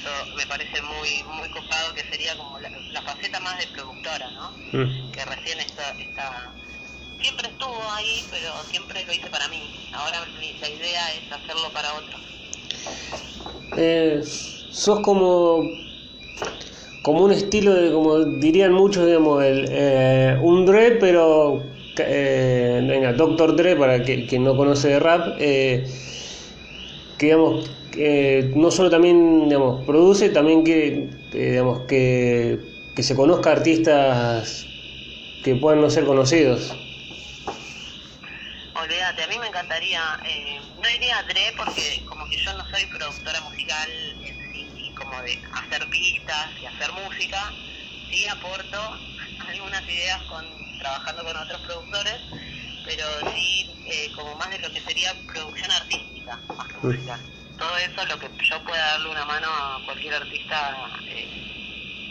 Eso me parece muy muy copado que sería como la, la faceta más de productora, ¿no? Mm. Que recién está, está siempre estuvo ahí, pero siempre lo hice para mí. Ahora la idea es hacerlo para otros. Eh, sos como como un estilo de como dirían muchos digamos el, eh, un Dre pero eh, venga, Dr. Dre para que, quien no conoce de rap eh, que digamos no solo también digamos produce también que digamos que, que se conozca artistas que puedan no ser conocidos Olvídate, a mí me encantaría. Eh, no iría a Dre porque como que yo no soy productora musical en sí, como de hacer pistas y hacer música. Sí aporto <laughs> algunas ideas con trabajando con otros productores, pero sí eh, como más de lo que sería producción artística, más que música. Todo eso, lo que yo pueda darle una mano a cualquier artista, eh,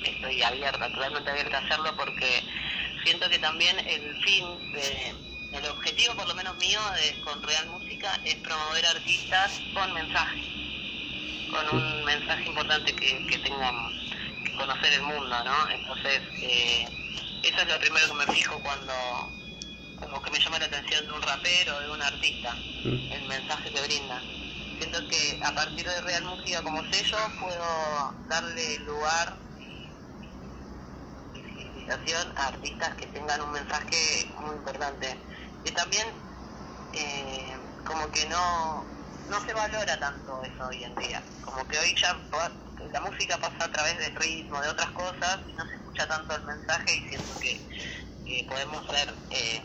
estoy abierta, totalmente abierta a hacerlo porque siento que también el fin de el objetivo por lo menos mío de, con Real Música es promover artistas con mensaje, con un mensaje importante que, que tengan que conocer el mundo, ¿no? Entonces, eh, eso es lo primero que me fijo cuando como que me llama la atención de un rapero o de un artista, Mm. el mensaje que brinda. Siento que a partir de Real Música como sello puedo darle lugar y visibilización a artistas que tengan un mensaje muy importante. Y también eh, como que no, no se valora tanto eso hoy en día. Como que hoy ya la música pasa a través del ritmo, de otras cosas, y no se escucha tanto el mensaje y siento que, que podemos ver eh,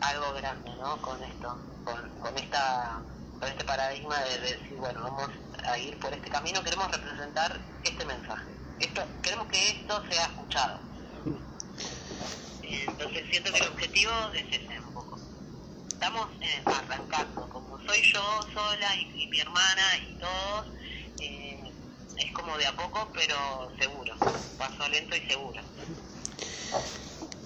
algo grande ¿no? con esto, con, con, esta, con este paradigma de, de decir, bueno, vamos a ir por este camino, queremos representar este mensaje. Esto, queremos que esto sea escuchado. Entonces siento que el objetivo es ese un poco. Estamos eh, arrancando, como soy yo sola y, mi hermana y todos, eh, es como de a poco, pero seguro, paso lento y seguro.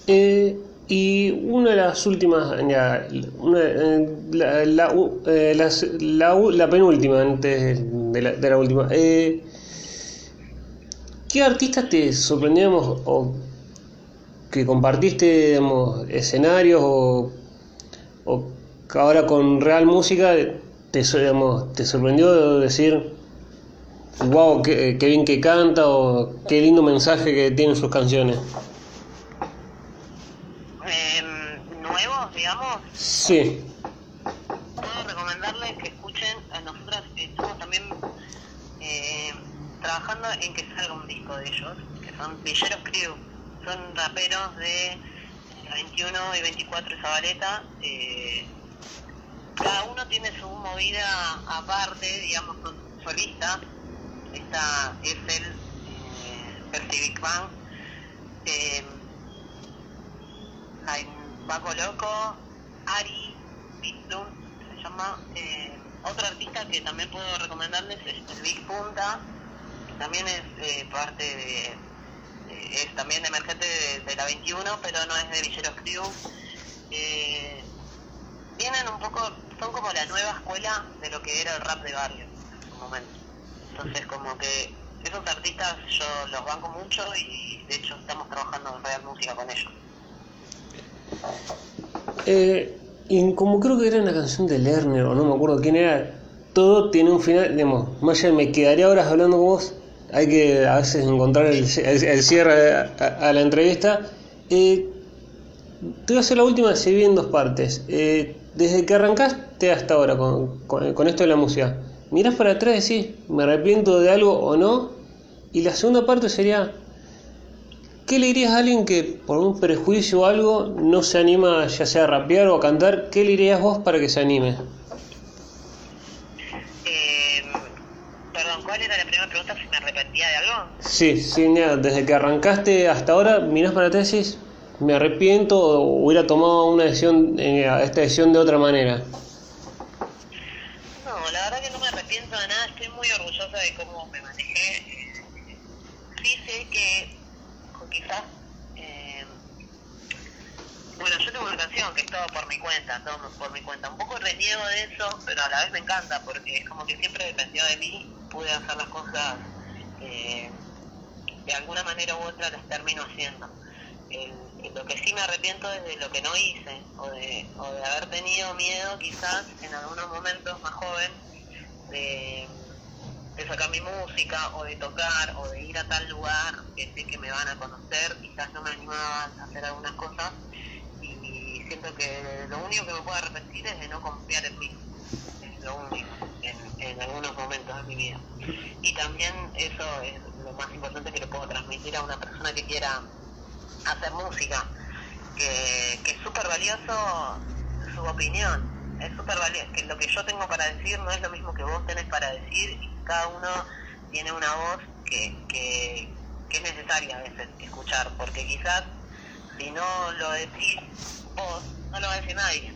Eh, y una de las últimas, ya, una, eh, la, la, la penúltima antes de la, de última. ¿Qué artistas te sorprendíamos o que compartiste escenarios o, o ahora con Real Música te, digamos, te sorprendió decir, wow, qué, qué bien que canta o qué lindo mensaje que tienen sus canciones? Eh, nuevos, digamos, Sí. puedo recomendarles que escuchen, a nosotras estamos también eh, trabajando en que salga un disco de ellos, que son Villeros Crew, son raperos de 21 y 24 de Zabaleta, eh, cada uno tiene su movida aparte, digamos, con solista, esta es el eh, Percy Bang, eh, Paco Loco, Ari, Bitlum, se llama. Eh, otro artista que también puedo recomendarles es el Big Punta, también es eh, parte de. Es también emergente de, la 21, pero no es de Villeros Crew. Eh, vienen un poco, son como la nueva escuela de lo que era el rap de barrio en su momento. Entonces, como que esos artistas yo los banco mucho y de hecho estamos trabajando en Real Música con ellos. Eh, y como creo que era una canción de Lerner, o no me acuerdo quién era, todo tiene un final, digamos, de me quedaría horas hablando con vos, hay que a veces encontrar el, cierre a, la entrevista. Eh, te voy a hacer la última, se en dos partes. Eh, desde que arrancaste hasta ahora con, con- con esto de la música, mirás para atrás y decís, me arrepiento de algo o no. Y la segunda parte sería, ¿Qué le dirías a alguien que por un prejuicio o algo no se anima ya sea a rapear o a cantar? ¿Qué le dirías vos para que se anime? Eh, perdón, ¿cuál era la primera pregunta? De algo. Sí, sí, desde que arrancaste hasta ahora, mirás para atrás y decís, me arrepiento o hubiera tomado una decisión, eh, esta decisión de otra manera. No, la verdad que no me arrepiento de nada, estoy muy orgullosa de cómo me manejé. Sí sé que o quizás... eh, bueno, yo tengo una canción que es todo por mi cuenta, todo por mi cuenta. Un poco reniego de eso, pero a la vez me encanta porque es como que siempre dependió de mí, pude hacer las cosas eh, de alguna manera u otra las termino haciendo. El- lo que sí me arrepiento es de lo que no hice o de, o de haber tenido miedo quizás en algunos momentos más joven de, de sacar mi música o de tocar o de ir a tal lugar que sé que me van a conocer, quizás no me animaba a hacer algunas cosas y siento que lo único que me puedo arrepentir es de no confiar en mí, es lo único en, algunos momentos de mi vida. Y también eso es lo más importante que le puedo transmitir a una persona que quiera hacer música, que, que es súper valioso su opinión, es súper valioso, que lo que yo tengo para decir no es lo mismo que vos tenés para decir y cada uno tiene una voz que, que, que es necesaria a veces escuchar, porque quizás si no lo decís vos, no lo va a decir nadie.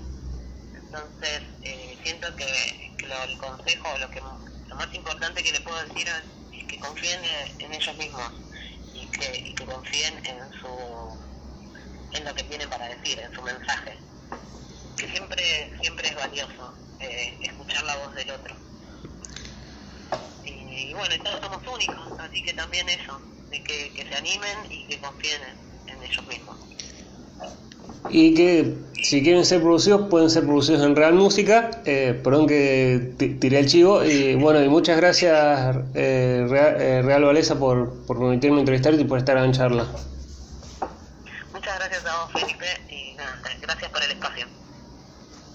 Entonces, eh, siento que lo, el consejo, lo, que, lo más importante que le puedo decir es, que confíen en, ellos mismos y que, y confíen en su en lo que tienen para decir, en su mensaje. Que siempre, siempre es valioso eh, escuchar la voz del otro. Y, bueno, todos somos únicos, así que también eso, de que, que se animen y que confíen en, en ellos mismos y que si quieren ser producidos pueden ser producidos en Real Música, eh, perdón que tiré el chivo, y bueno, y muchas gracias eh, Real, eh, Valesa por, por permitirme entrevistarte y por estar en charla. Muchas gracias a vos Felipe y nada, gracias por el espacio.